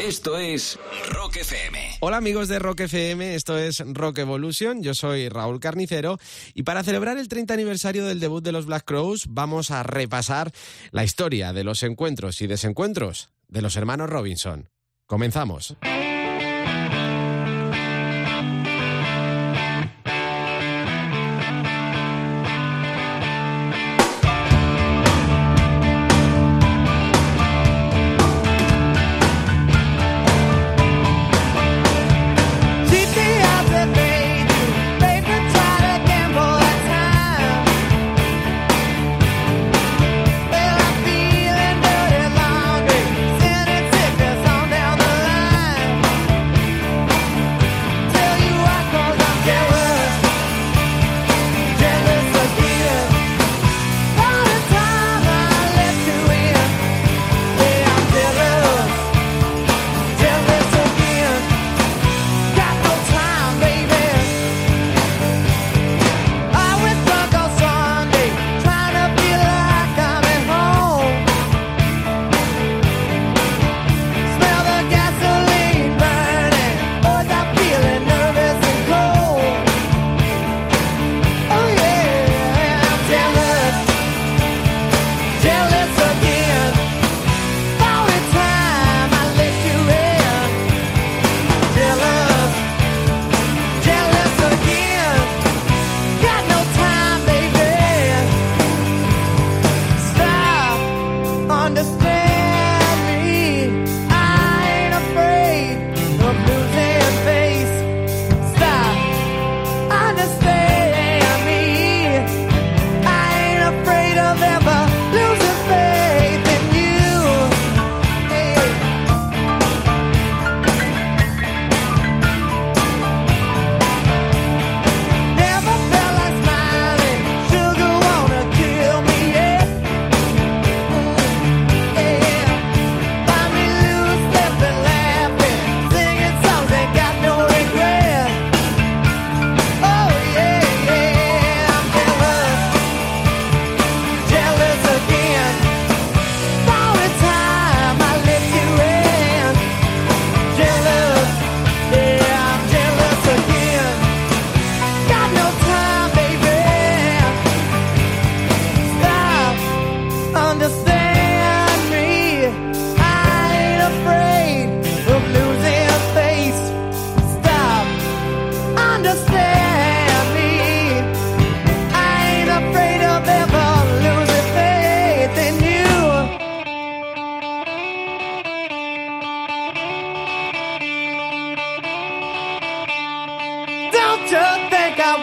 Esto es Rock FM. Hola amigos de Rock FM, esto es Rock Evolution, yo soy Raúl Carnicero y para celebrar el 30 aniversario del debut de los Black Crows vamos a repasar la historia de los encuentros y desencuentros de los hermanos Robinson. Comenzamos.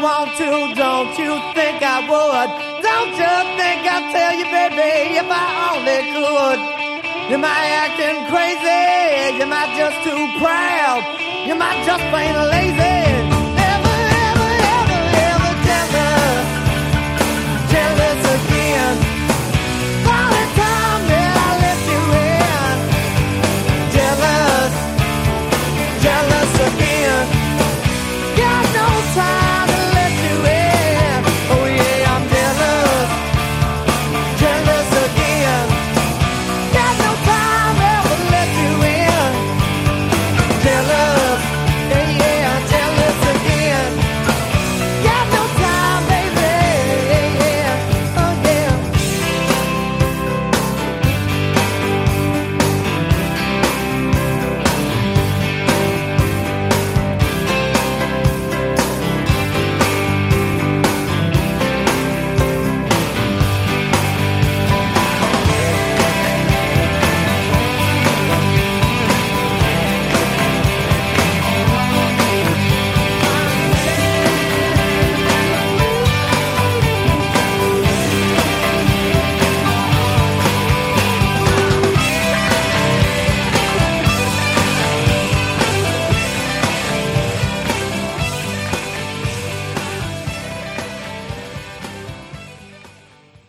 want to, don't you think I would? Don't you think I'd tell you, baby, if I only could? Am I acting crazy? Am I just too proud? Am I just plain lazy?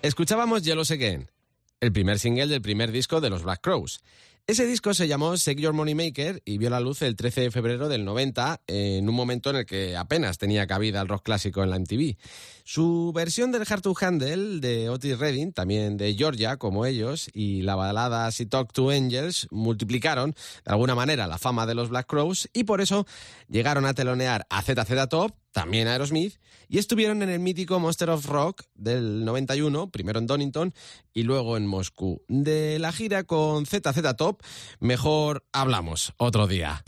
Escuchábamos Yellow Again, el primer single del primer disco de los Black Crows. Ese disco se llamó Shake Your Money Maker y vio la luz el 13 de febrero del 90, en un momento en el que apenas tenía cabida el rock clásico en la MTV. Su versión del Hard to Handle de Otis Redding, también de Georgia, como ellos, y la balada Si Talk to Angels multiplicaron de alguna manera la fama de los Black Crows y por eso llegaron a telonear a ZZ Top, también a Aerosmith, y estuvieron en el mítico Monster of Rock del 91, primero en Donington y luego en Moscú. De la gira con ZZ Top, mejor hablamos otro día.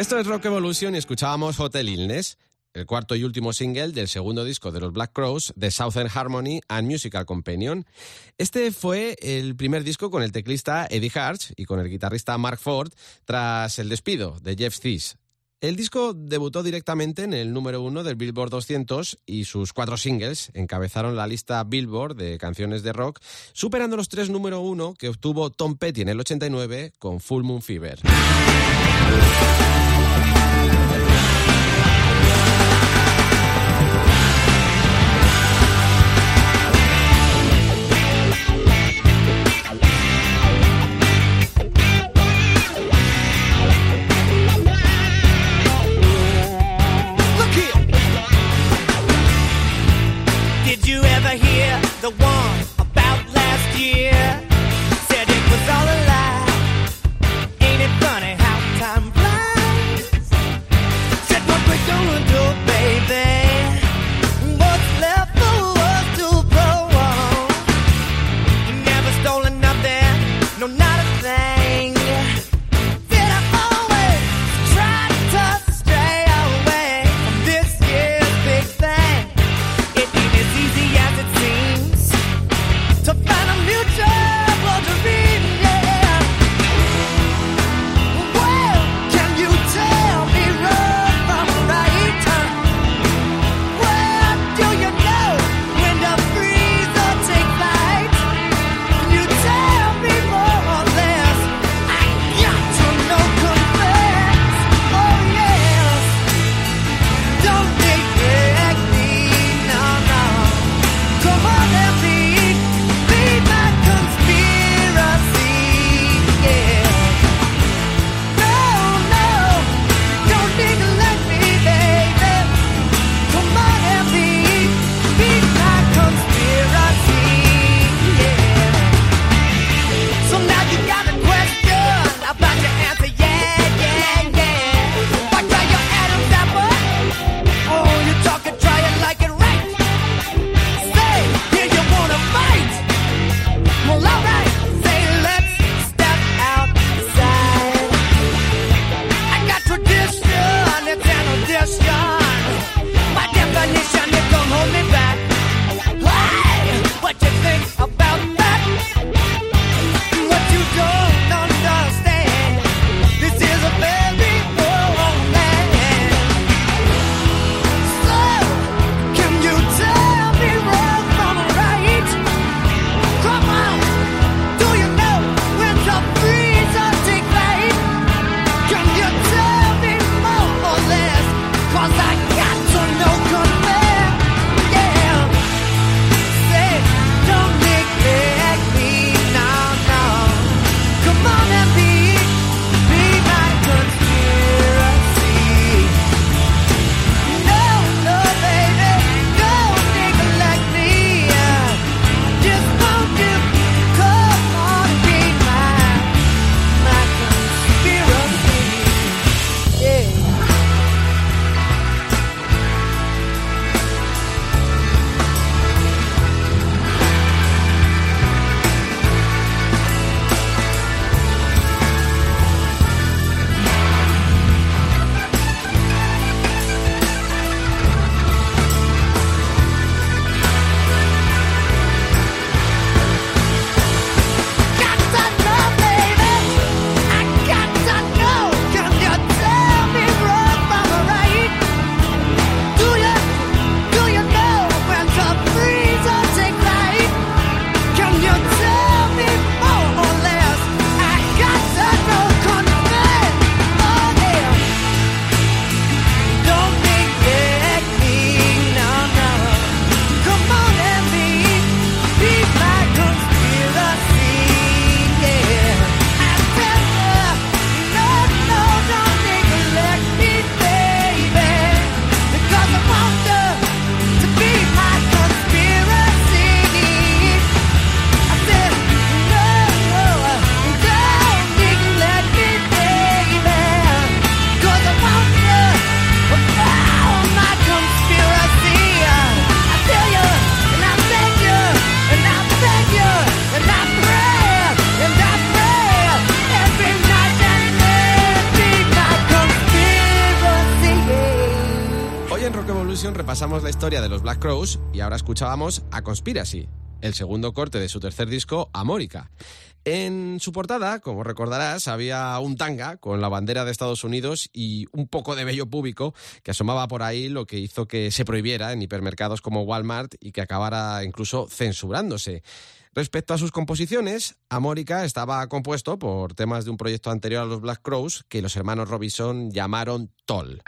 Esto es Rock Evolution y escuchábamos Hotel Illness, el cuarto y último single del segundo disco de los Black Crows, The Southern Harmony and Musical Companion. Este fue el primer disco con el teclista Eddie Harch y con el guitarrista Mark Ford tras el despido de Jeff Thies. El disco debutó directamente en el número uno del Billboard 200 y sus cuatro singles encabezaron la lista Billboard de canciones de rock, superando los tres número uno que obtuvo Tom Petty en el 89 con Full Moon Fever. the one about last year. Historia de los Black Crows y ahora escuchábamos A Conspiracy, el segundo corte de su tercer disco, Amórica. En su portada, como recordarás, había un tanga con la bandera de Estados Unidos y un poco de vello púbico que asomaba por ahí, lo que hizo que se prohibiera en hipermercados como Walmart y que acabara incluso censurándose. Respecto a sus composiciones, Amórica estaba compuesto por temas de un proyecto anterior a los Black Crows que los hermanos Robinson llamaron Toll.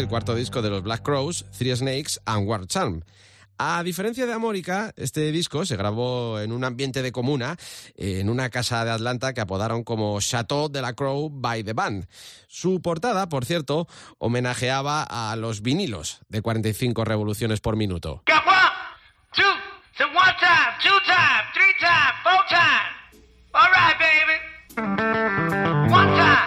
Del cuarto disco de los Black Crows, Three Snakes and War Charm. A diferencia de Amórica, este disco se grabó en un ambiente de comuna, en una casa de Atlanta que apodaron como Chateau de la Crow by the Band. Su portada, por cierto, homenajeaba a los vinilos de 45 revoluciones por minuto. One time.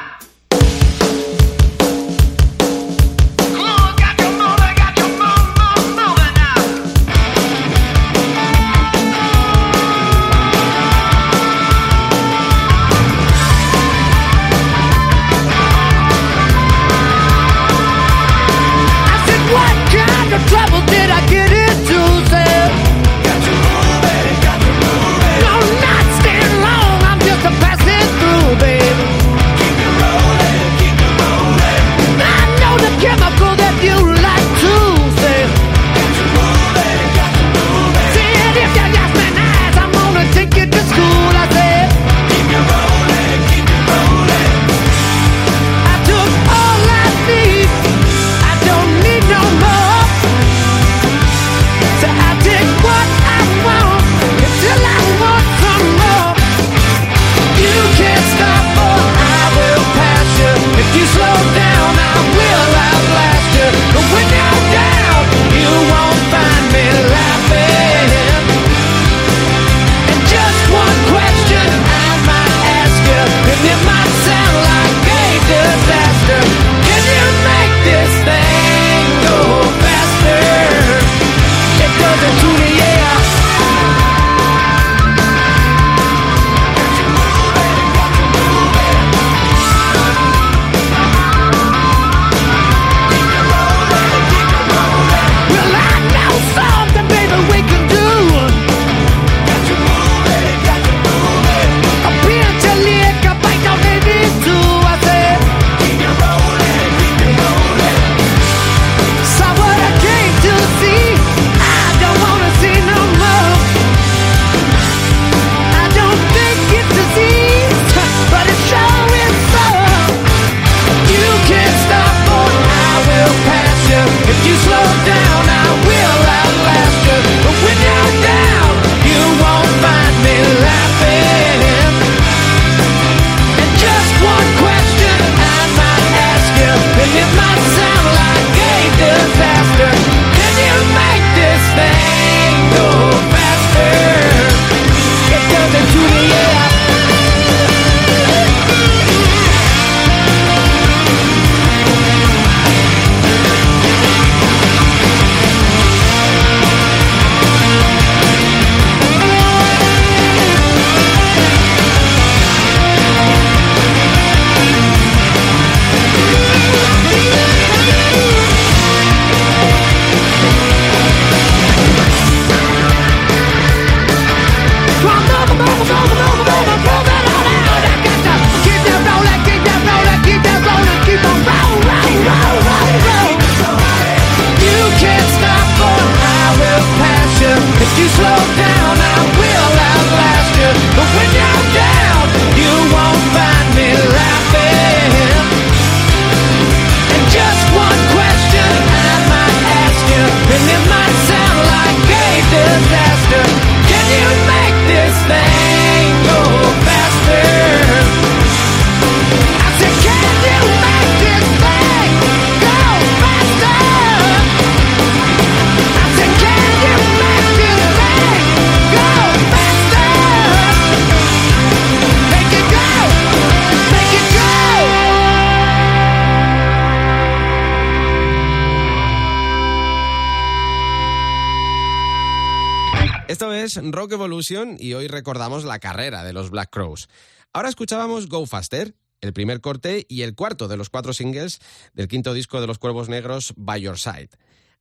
Rock Evolution y hoy recordamos la carrera de los Black Crows. Ahora escuchábamos Go Faster, el primer corte y el cuarto de los cuatro singles del quinto disco de los Cuervos Negros, By Your Side.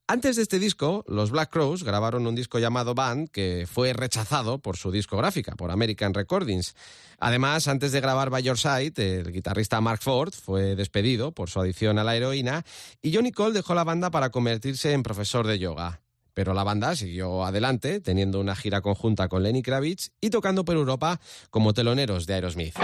Antes de este disco, los Black Crows grabaron un disco llamado Band que fue rechazado por su discográfica, por American Recordings. Además, antes de grabar By Your Side, el guitarrista Mark Ford fue despedido por su adicción a la heroína y Johnny Cole dejó la banda para convertirse en profesor de yoga. Pero la banda siguió adelante, teniendo una gira conjunta con Lenny Kravitz y tocando por Europa como teloneros de Aerosmith.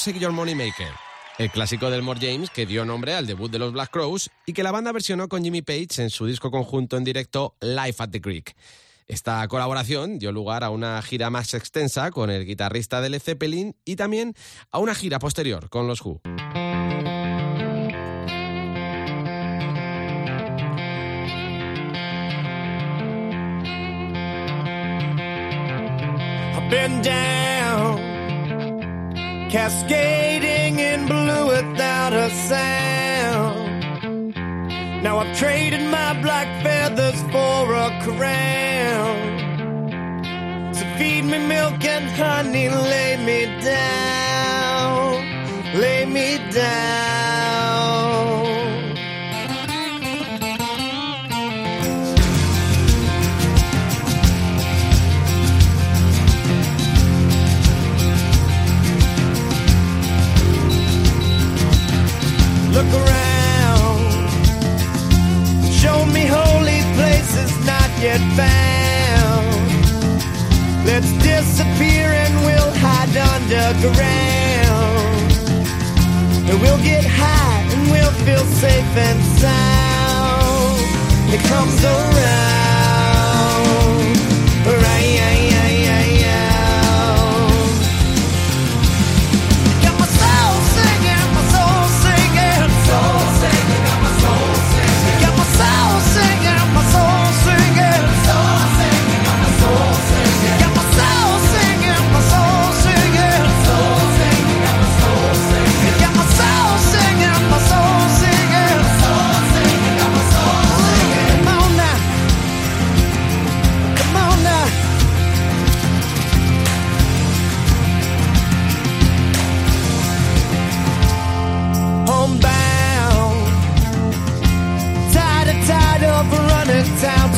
Shake Your Money Maker, el clásico del More James que dio nombre al debut de los Black Crows y que la banda versionó con Jimmy Page en su disco conjunto en directo Life at the Creek. Esta colaboración dio lugar a una gira más extensa con el guitarrista de Led Zeppelin y también a una gira posterior con los Who. Cascading in blue without a sound. Now I've traded my black feathers for a crown. So feed me milk and honey, lay me down, lay me down. Found. Let's disappear and we'll hide underground. And we'll get high and we'll feel safe and sound. It comes around.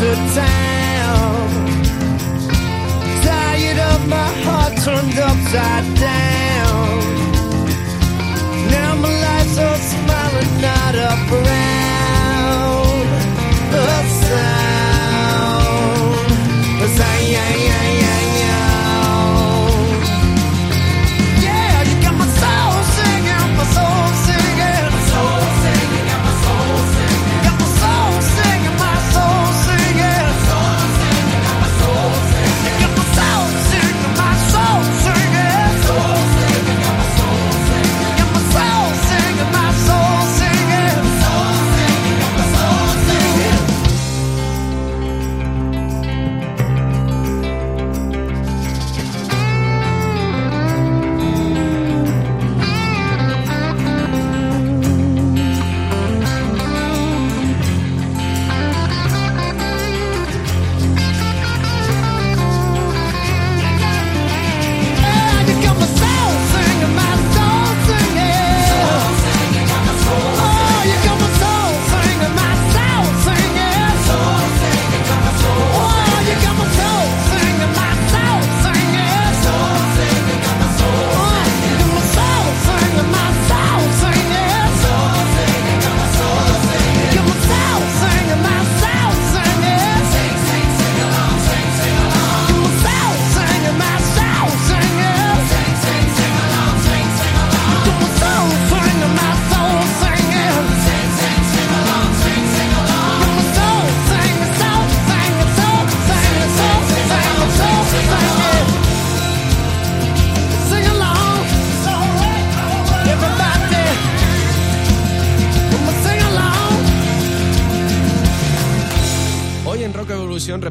To town. Tired of my heart turned upside down.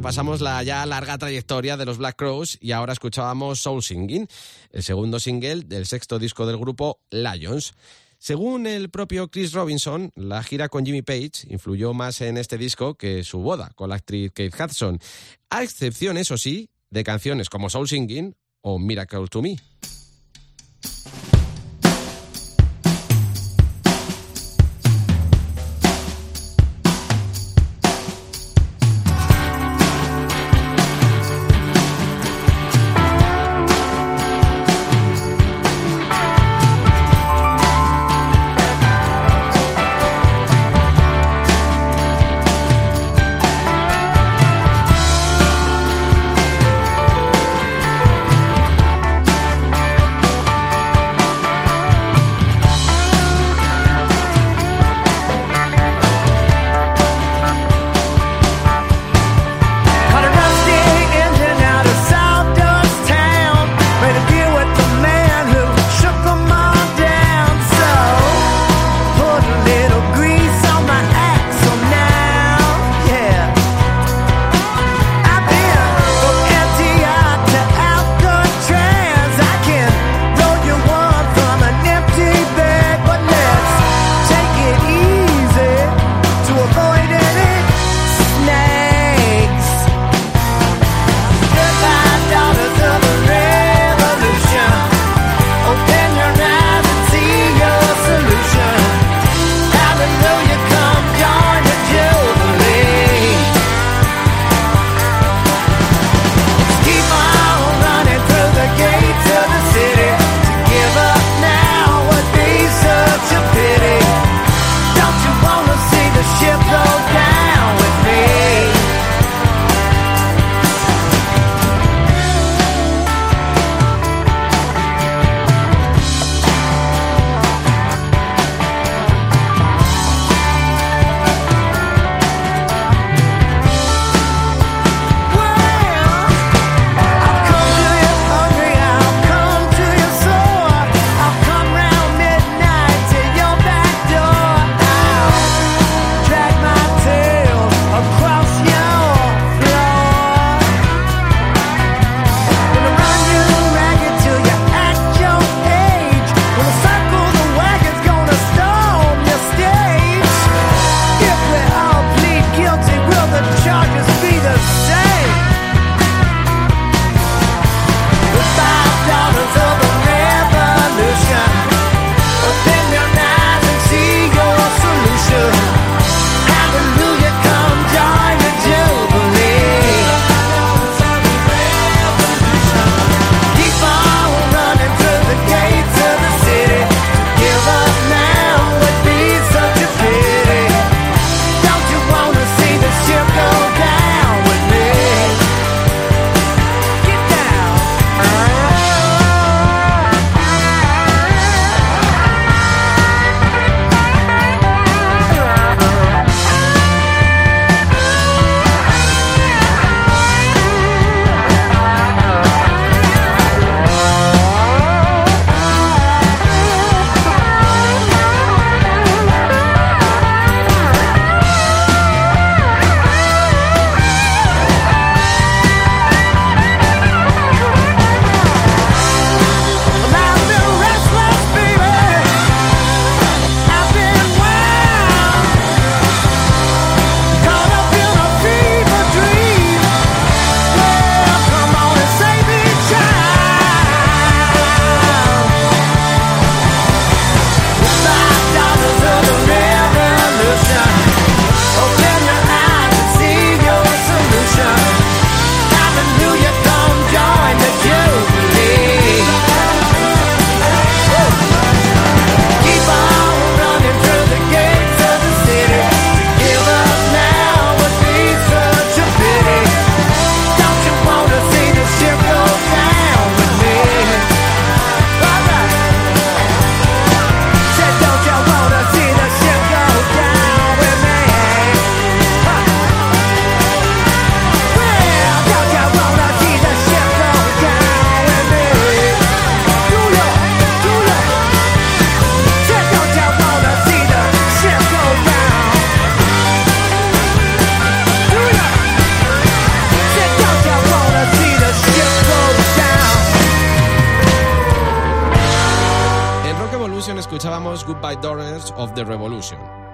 Repasamos la ya larga trayectoria de los Black Crows y ahora escuchábamos Soul Singing, el segundo single del sexto disco del grupo Lions. Según el propio Chris Robinson, la gira con Jimmy Page influyó más en este disco que su boda con la actriz Kate Hudson, a excepción, eso sí, de canciones como Soul Singing o Miracle to Me.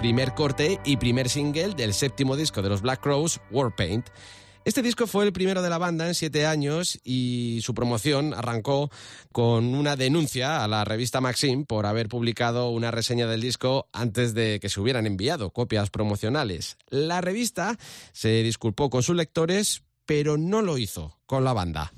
Primer corte y primer single del séptimo disco de los Black Crows, Warpaint. Este disco fue el primero de la banda en siete años y su promoción arrancó con una denuncia a la revista Maxim por haber publicado una reseña del disco antes de que se hubieran enviado copias promocionales. La revista se disculpó con sus lectores, pero no lo hizo con la banda.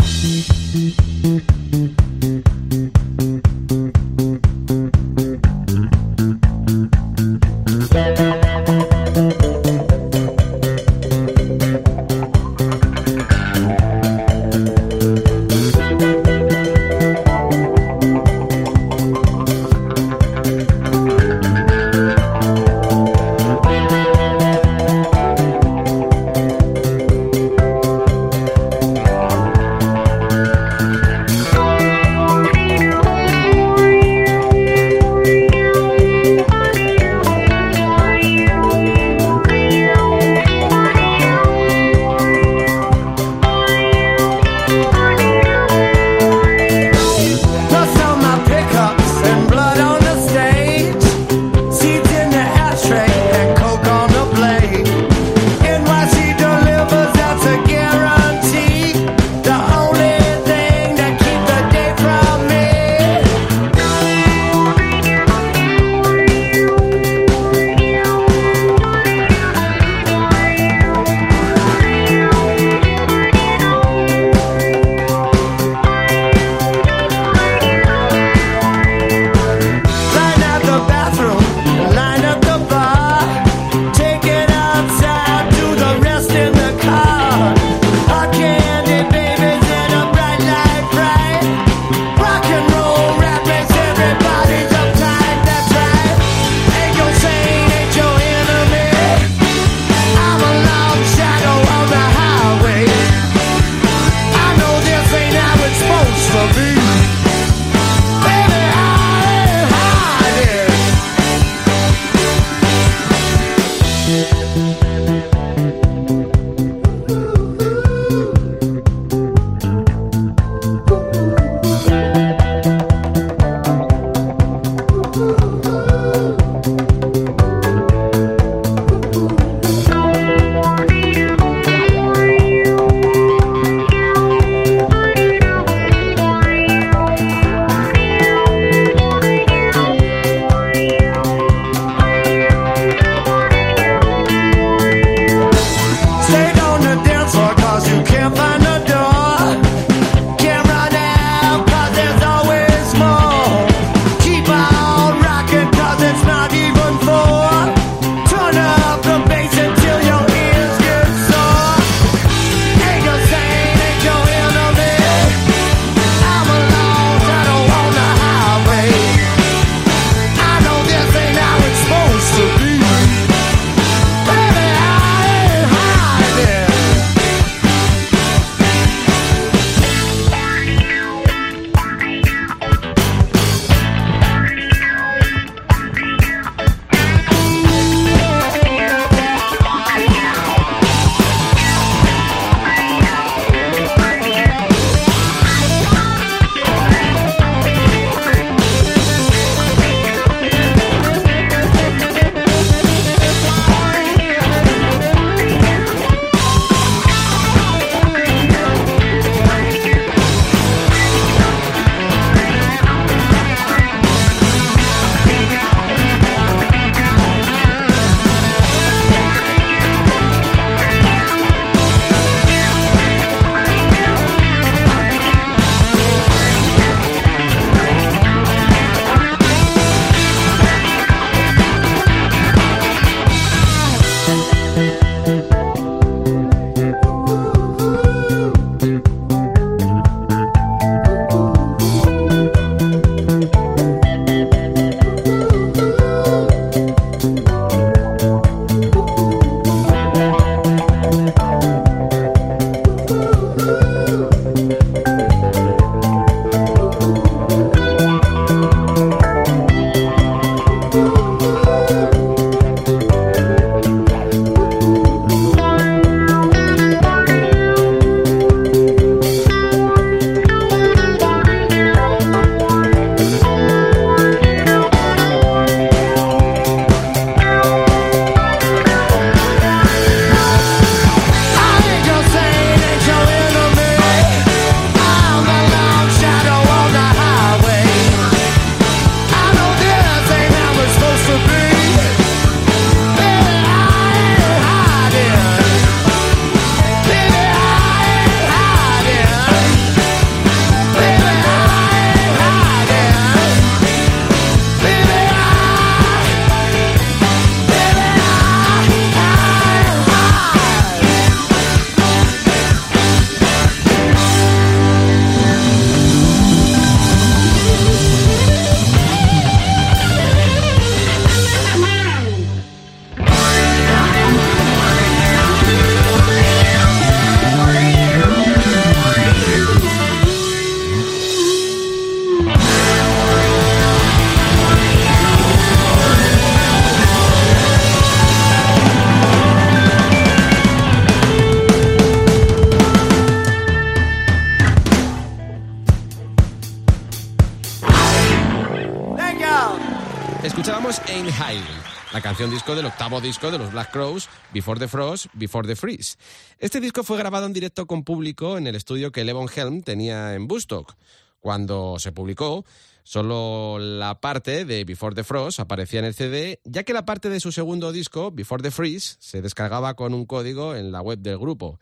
Disco de los Black Crows, Before the Frost, Before the Freeze. Este disco fue grabado en directo con público en el estudio que Levon Helm tenía en Bustock. Cuando se publicó, solo la parte de Before the Frost aparecía en el CD, ya que la parte de su segundo disco, Before the Freeze, se descargaba con un código en la web del grupo.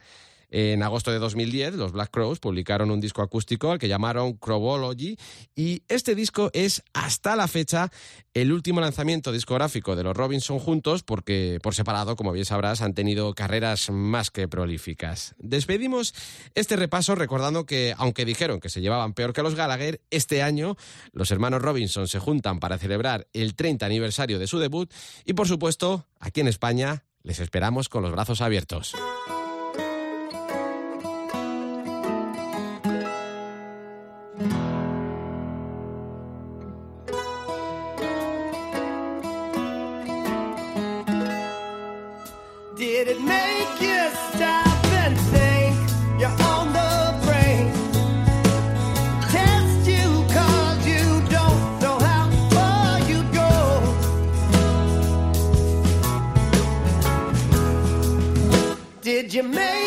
En agosto de 2010, los Black Crows publicaron un disco acústico al que llamaron Crowology y este disco es hasta la fecha el último lanzamiento discográfico de los Robinson juntos porque por separado, como bien sabrás, han tenido carreras más que prolíficas. Despedimos este repaso recordando que, aunque dijeron que se llevaban peor que los Gallagher, este año los hermanos Robinson se juntan para celebrar el 30 aniversario de su debut y, por supuesto, aquí en España les esperamos con los brazos abiertos. Did you make